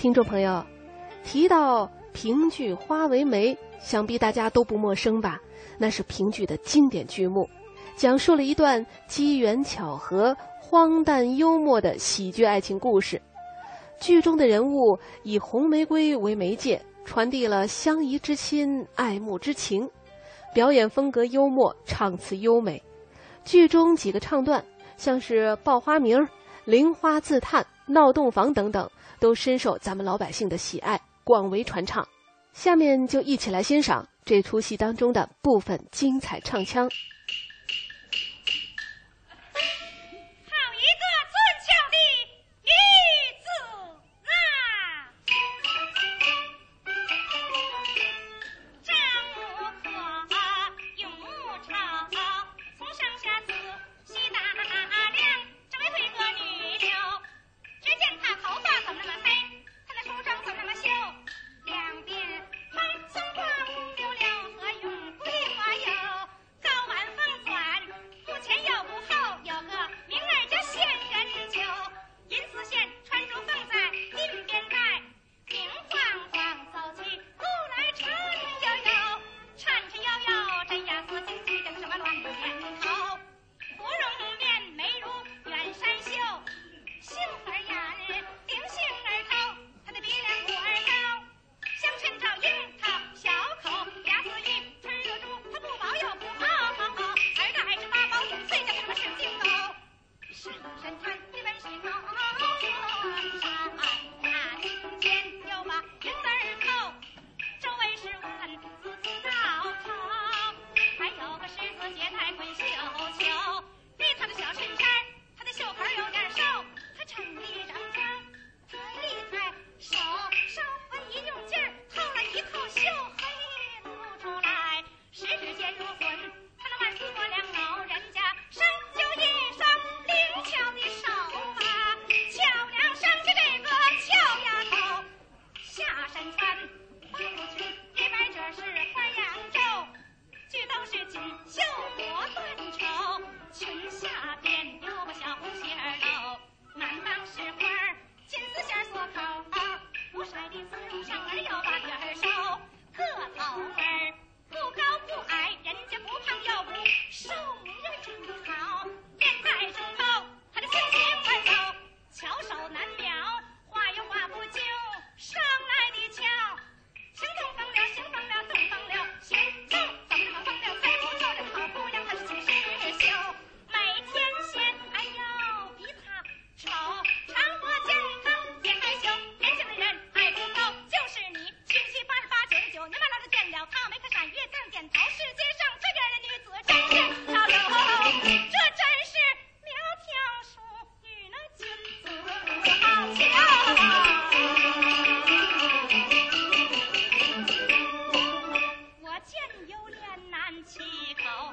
听众朋友，提到评剧《花为媒》，想必大家都不陌生吧？那是评剧的经典剧目，讲述了一段机缘巧合、荒诞幽默的喜剧爱情故事。剧中的人物以红玫瑰为媒介，传递了相宜之心、爱慕之情。表演风格幽默，唱词优美。剧中几个唱段，像是报花名、菱花自叹、闹洞房等等，都深受咱们老百姓的喜爱，广为传唱。下面就一起来欣赏这出戏当中的部分精彩唱腔。好